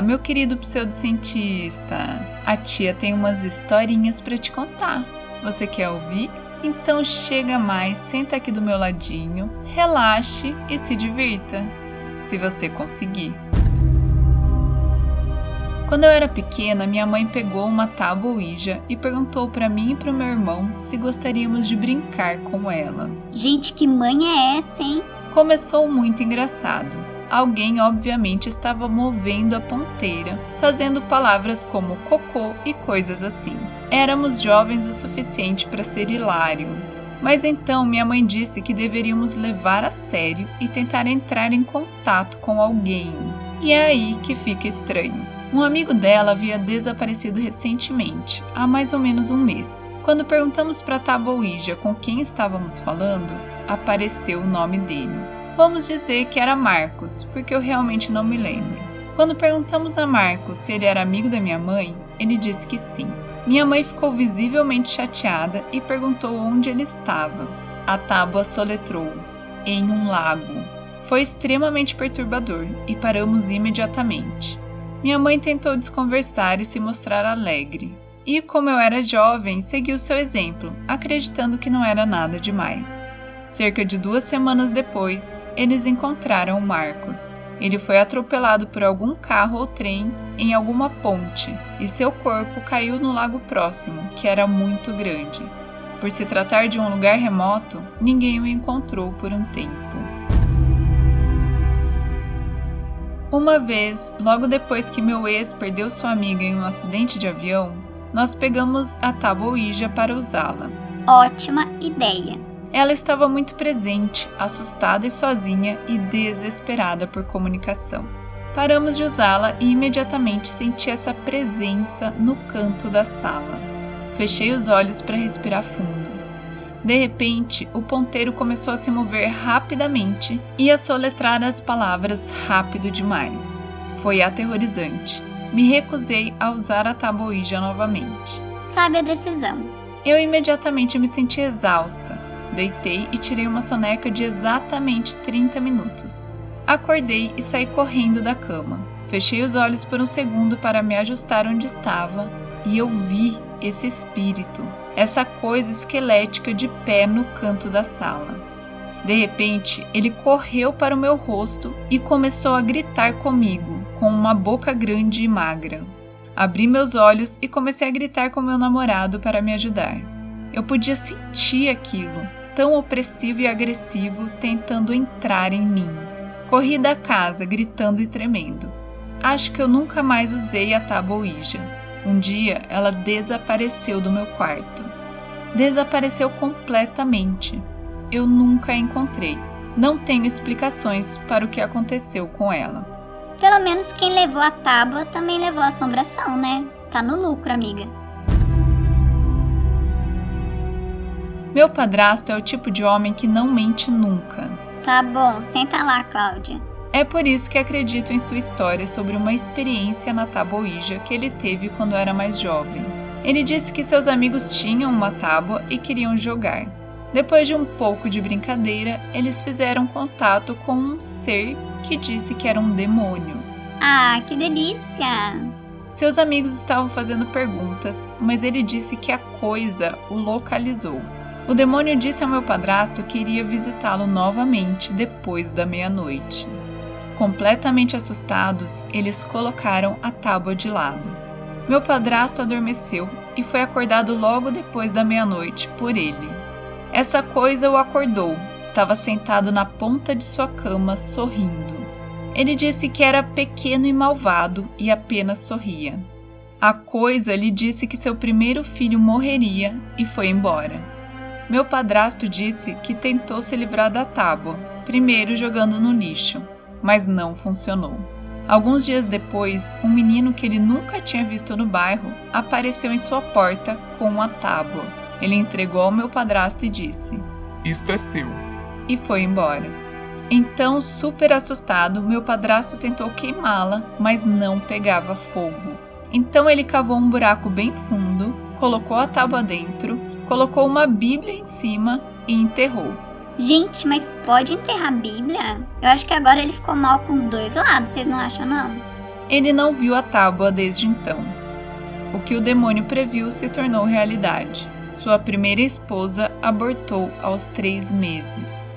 Ah, meu querido pseudocientista, a tia tem umas historinhas para te contar. Você quer ouvir? Então chega mais, senta aqui do meu ladinho, relaxe e se divirta, se você conseguir. Quando eu era pequena, minha mãe pegou uma tábua Ouija e perguntou para mim e para o meu irmão se gostaríamos de brincar com ela. Gente, que mãe é essa, hein? Começou muito engraçado. Alguém obviamente estava movendo a ponteira, fazendo palavras como cocô e coisas assim. Éramos jovens o suficiente para ser hilário. Mas então minha mãe disse que deveríamos levar a sério e tentar entrar em contato com alguém. E é aí que fica estranho. Um amigo dela havia desaparecido recentemente, há mais ou menos um mês. Quando perguntamos para Tábua Ouija com quem estávamos falando, apareceu o nome dele. Vamos dizer que era Marcos, porque eu realmente não me lembro. Quando perguntamos a Marcos se ele era amigo da minha mãe, ele disse que sim. Minha mãe ficou visivelmente chateada e perguntou onde ele estava. A tábua soletrou: em um lago. Foi extremamente perturbador e paramos imediatamente. Minha mãe tentou desconversar e se mostrar alegre. E, como eu era jovem, segui o seu exemplo, acreditando que não era nada demais. Cerca de duas semanas depois, eles encontraram Marcos. Ele foi atropelado por algum carro ou trem em alguma ponte e seu corpo caiu no lago próximo, que era muito grande. Por se tratar de um lugar remoto, ninguém o encontrou por um tempo. Uma vez, logo depois que meu ex perdeu sua amiga em um acidente de avião, nós pegamos a tábua Ouija para usá-la. Ótima ideia! Ela estava muito presente, assustada e sozinha e desesperada por comunicação. Paramos de usá-la e imediatamente senti essa presença no canto da sala. Fechei os olhos para respirar fundo. De repente, o ponteiro começou a se mover rapidamente e a soletrar as palavras rápido demais. Foi aterrorizante. Me recusei a usar a tabuija novamente. Sabe a decisão. Eu imediatamente me senti exausta. Deitei e tirei uma soneca de exatamente 30 minutos. Acordei e saí correndo da cama. Fechei os olhos por um segundo para me ajustar onde estava e eu vi esse espírito essa coisa esquelética de pé no canto da sala. De repente, ele correu para o meu rosto e começou a gritar comigo, com uma boca grande e magra. Abri meus olhos e comecei a gritar com meu namorado para me ajudar. Eu podia sentir aquilo, tão opressivo e agressivo, tentando entrar em mim. Corri da casa, gritando e tremendo. Acho que eu nunca mais usei a tábua. Um dia ela desapareceu do meu quarto. Desapareceu completamente. Eu nunca a encontrei. Não tenho explicações para o que aconteceu com ela. Pelo menos quem levou a tábua também levou a assombração, né? Tá no lucro, amiga. Meu padrasto é o tipo de homem que não mente nunca. Tá bom, senta lá, Cláudia. É por isso que acredito em sua história sobre uma experiência na Taboija que ele teve quando era mais jovem. Ele disse que seus amigos tinham uma tábua e queriam jogar. Depois de um pouco de brincadeira, eles fizeram contato com um ser que disse que era um demônio. Ah, que delícia! Seus amigos estavam fazendo perguntas, mas ele disse que a coisa o localizou. O demônio disse ao meu padrasto que iria visitá-lo novamente depois da meia-noite. Completamente assustados, eles colocaram a tábua de lado. Meu padrasto adormeceu e foi acordado logo depois da meia-noite por ele. Essa coisa o acordou. Estava sentado na ponta de sua cama, sorrindo. Ele disse que era pequeno e malvado e apenas sorria. A coisa lhe disse que seu primeiro filho morreria e foi embora. Meu padrasto disse que tentou se livrar da tábua, primeiro jogando no lixo mas não funcionou. Alguns dias depois, um menino que ele nunca tinha visto no bairro apareceu em sua porta com uma tábua. Ele entregou ao meu padrasto e disse: Isto é seu. E foi embora. Então, super assustado, meu padrasto tentou queimá-la, mas não pegava fogo. Então ele cavou um buraco bem fundo, colocou a tábua dentro, colocou uma Bíblia em cima e enterrou. Gente, mas pode enterrar a Bíblia? Eu acho que agora ele ficou mal com os dois lados, vocês não acham não? Ele não viu a tábua desde então. O que o demônio previu se tornou realidade. Sua primeira esposa abortou aos três meses.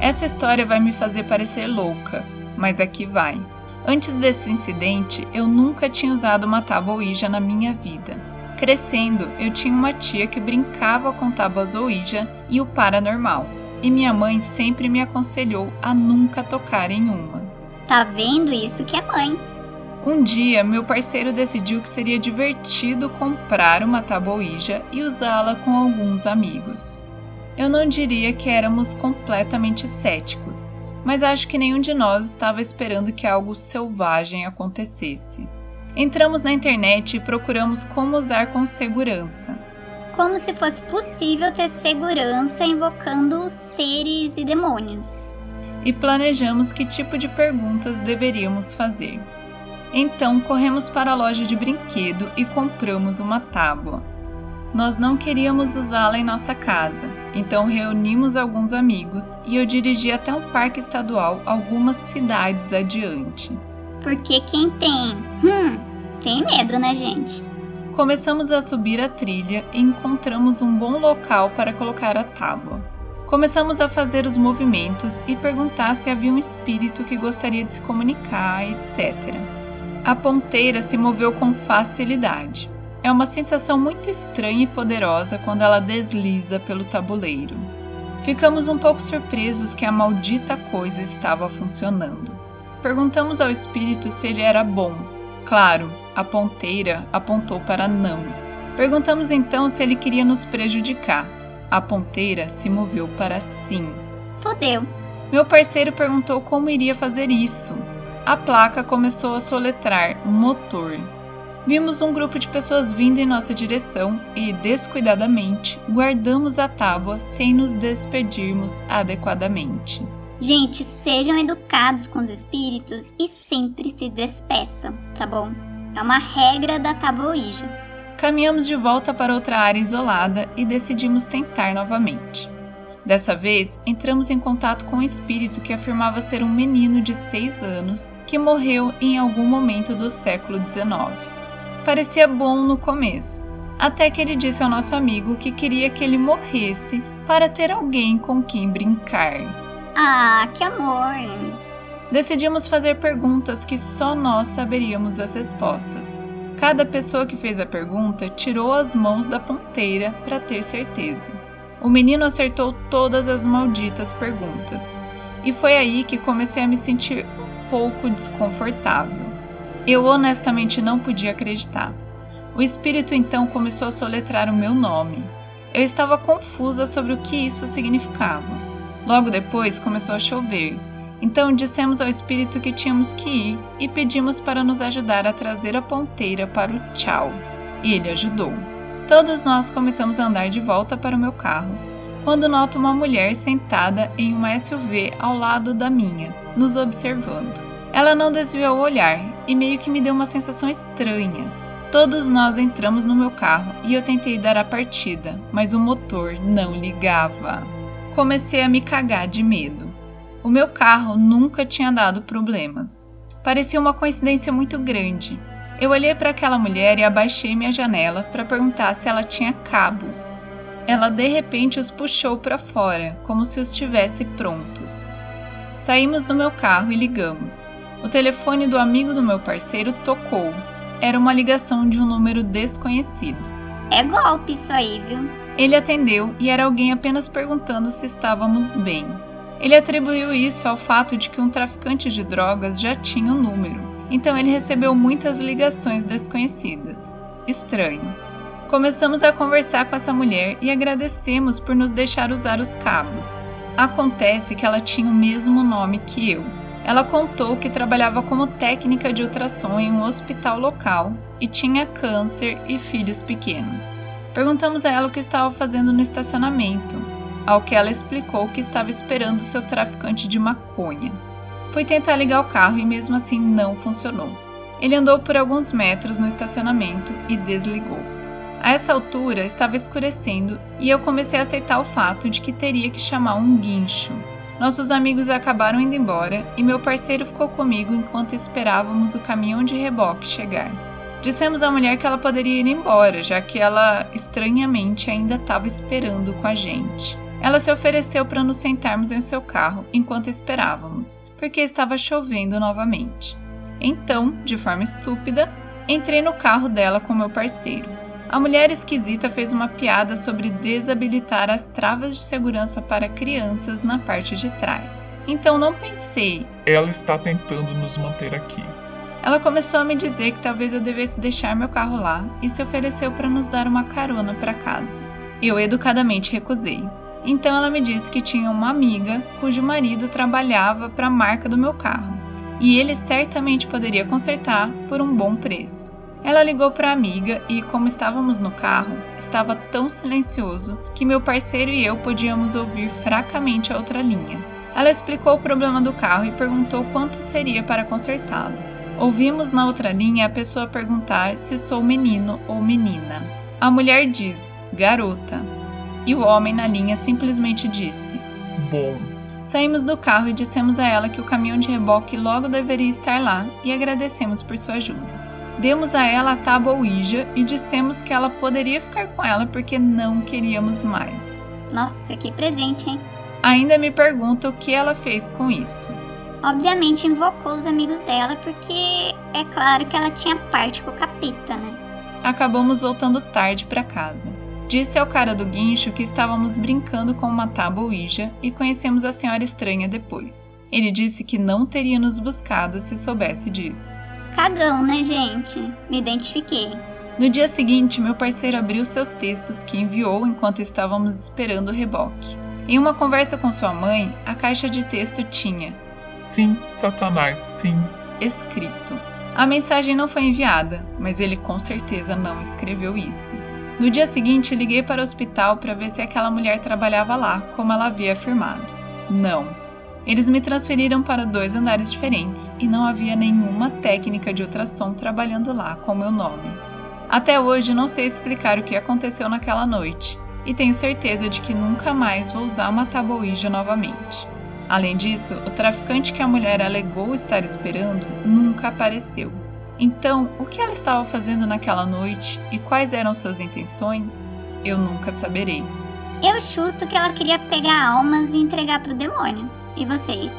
Essa história vai me fazer parecer louca, mas aqui vai. Antes desse incidente, eu nunca tinha usado uma tábua Ouija na minha vida. Crescendo, eu tinha uma tia que brincava com tábuas Ouija e o paranormal, e minha mãe sempre me aconselhou a nunca tocar em uma. Tá vendo isso que é mãe? Um dia, meu parceiro decidiu que seria divertido comprar uma tábua Ouija e usá-la com alguns amigos. Eu não diria que éramos completamente céticos, mas acho que nenhum de nós estava esperando que algo selvagem acontecesse. Entramos na internet e procuramos como usar com segurança. Como se fosse possível ter segurança invocando seres e demônios. E planejamos que tipo de perguntas deveríamos fazer. Então corremos para a loja de brinquedo e compramos uma tábua. Nós não queríamos usá-la em nossa casa, então reunimos alguns amigos e eu dirigi até um parque estadual algumas cidades adiante. Porque quem tem, hum, tem medo, né, gente? Começamos a subir a trilha e encontramos um bom local para colocar a tábua. Começamos a fazer os movimentos e perguntar se havia um espírito que gostaria de se comunicar, etc. A ponteira se moveu com facilidade. É uma sensação muito estranha e poderosa quando ela desliza pelo tabuleiro. Ficamos um pouco surpresos que a maldita coisa estava funcionando. Perguntamos ao espírito se ele era bom. Claro, a ponteira apontou para não. Perguntamos então se ele queria nos prejudicar. A ponteira se moveu para sim. Fodeu. Meu parceiro perguntou como iria fazer isso. A placa começou a soletrar motor. Vimos um grupo de pessoas vindo em nossa direção e, descuidadamente, guardamos a tábua sem nos despedirmos adequadamente. Gente, sejam educados com os espíritos e sempre se despeçam, tá bom? É uma regra da tabuíja. Caminhamos de volta para outra área isolada e decidimos tentar novamente. Dessa vez, entramos em contato com um espírito que afirmava ser um menino de 6 anos que morreu em algum momento do século XIX. Parecia bom no começo, até que ele disse ao nosso amigo que queria que ele morresse para ter alguém com quem brincar. Ah, que amor! Decidimos fazer perguntas que só nós saberíamos as respostas. Cada pessoa que fez a pergunta tirou as mãos da ponteira para ter certeza. O menino acertou todas as malditas perguntas. E foi aí que comecei a me sentir um pouco desconfortável. Eu honestamente não podia acreditar. O espírito então começou a soletrar o meu nome. Eu estava confusa sobre o que isso significava. Logo depois começou a chover então dissemos ao espírito que tínhamos que ir e pedimos para nos ajudar a trazer a ponteira para o tchau. E ele ajudou. Todos nós começamos a andar de volta para o meu carro, quando noto uma mulher sentada em uma SUV ao lado da minha, nos observando. Ela não desviou o olhar e meio que me deu uma sensação estranha. Todos nós entramos no meu carro e eu tentei dar a partida, mas o motor não ligava. Comecei a me cagar de medo. O meu carro nunca tinha dado problemas. Parecia uma coincidência muito grande. Eu olhei para aquela mulher e abaixei minha janela para perguntar se ela tinha cabos. Ela de repente os puxou para fora, como se os tivesse prontos. Saímos do meu carro e ligamos. O telefone do amigo do meu parceiro tocou. Era uma ligação de um número desconhecido. É golpe isso aí, viu? Ele atendeu e era alguém apenas perguntando se estávamos bem. Ele atribuiu isso ao fato de que um traficante de drogas já tinha o um número, então ele recebeu muitas ligações desconhecidas. Estranho. Começamos a conversar com essa mulher e agradecemos por nos deixar usar os cabos. Acontece que ela tinha o mesmo nome que eu. Ela contou que trabalhava como técnica de ultrassom em um hospital local e tinha câncer e filhos pequenos. Perguntamos a ela o que estava fazendo no estacionamento ao que ela explicou que estava esperando seu traficante de maconha. Foi tentar ligar o carro e mesmo assim não funcionou. Ele andou por alguns metros no estacionamento e desligou. A essa altura estava escurecendo e eu comecei a aceitar o fato de que teria que chamar um guincho. Nossos amigos acabaram indo embora e meu parceiro ficou comigo enquanto esperávamos o caminhão de reboque chegar. Dissemos à mulher que ela poderia ir embora, já que ela estranhamente ainda estava esperando com a gente. Ela se ofereceu para nos sentarmos em seu carro enquanto esperávamos, porque estava chovendo novamente. Então, de forma estúpida, entrei no carro dela com meu parceiro. A mulher esquisita fez uma piada sobre desabilitar as travas de segurança para crianças na parte de trás. Então não pensei. Ela está tentando nos manter aqui. Ela começou a me dizer que talvez eu devesse deixar meu carro lá e se ofereceu para nos dar uma carona para casa. Eu educadamente recusei. Então ela me disse que tinha uma amiga cujo marido trabalhava para a marca do meu carro e ele certamente poderia consertar por um bom preço. Ela ligou para a amiga e, como estávamos no carro, estava tão silencioso que meu parceiro e eu podíamos ouvir fracamente a outra linha. Ela explicou o problema do carro e perguntou quanto seria para consertá-lo. Ouvimos na outra linha a pessoa perguntar se sou menino ou menina. A mulher diz garota e o homem na linha simplesmente disse bom. Saímos do carro e dissemos a ela que o caminhão de reboque logo deveria estar lá e agradecemos por sua ajuda. Demos a ela a tábua Ouija e dissemos que ela poderia ficar com ela porque não queríamos mais. Nossa, que presente, hein? Ainda me pergunta o que ela fez com isso obviamente invocou os amigos dela porque é claro que ela tinha parte com o capeta, né? Acabamos voltando tarde para casa. Disse ao cara do guincho que estávamos brincando com uma tábua Ouija e conhecemos a senhora estranha depois. Ele disse que não teria nos buscado se soubesse disso. Cagão, né, gente? Me identifiquei. No dia seguinte, meu parceiro abriu seus textos que enviou enquanto estávamos esperando o reboque. Em uma conversa com sua mãe, a caixa de texto tinha Sim, Satanás, sim. Escrito. A mensagem não foi enviada, mas ele com certeza não escreveu isso. No dia seguinte, liguei para o hospital para ver se aquela mulher trabalhava lá, como ela havia afirmado. Não. Eles me transferiram para dois andares diferentes e não havia nenhuma técnica de ultrassom trabalhando lá com meu nome. Até hoje não sei explicar o que aconteceu naquela noite e tenho certeza de que nunca mais vou usar uma tabuíja novamente. Além disso, o traficante que a mulher alegou estar esperando nunca apareceu. Então, o que ela estava fazendo naquela noite e quais eram suas intenções, eu nunca saberei. Eu chuto que ela queria pegar almas e entregar para o demônio. E vocês?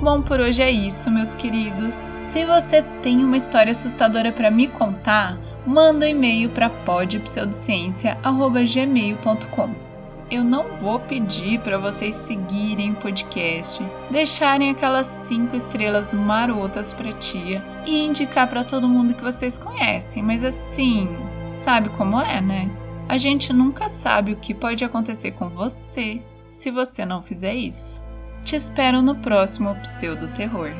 Bom, por hoje é isso, meus queridos. Se você tem uma história assustadora para me contar, manda um e-mail para podpseudociência@gmail.com eu não vou pedir para vocês seguirem o podcast, deixarem aquelas cinco estrelas marotas para tia e indicar para todo mundo que vocês conhecem, mas assim, sabe como é, né? A gente nunca sabe o que pode acontecer com você se você não fizer isso. Te espero no próximo Pseudo Terror.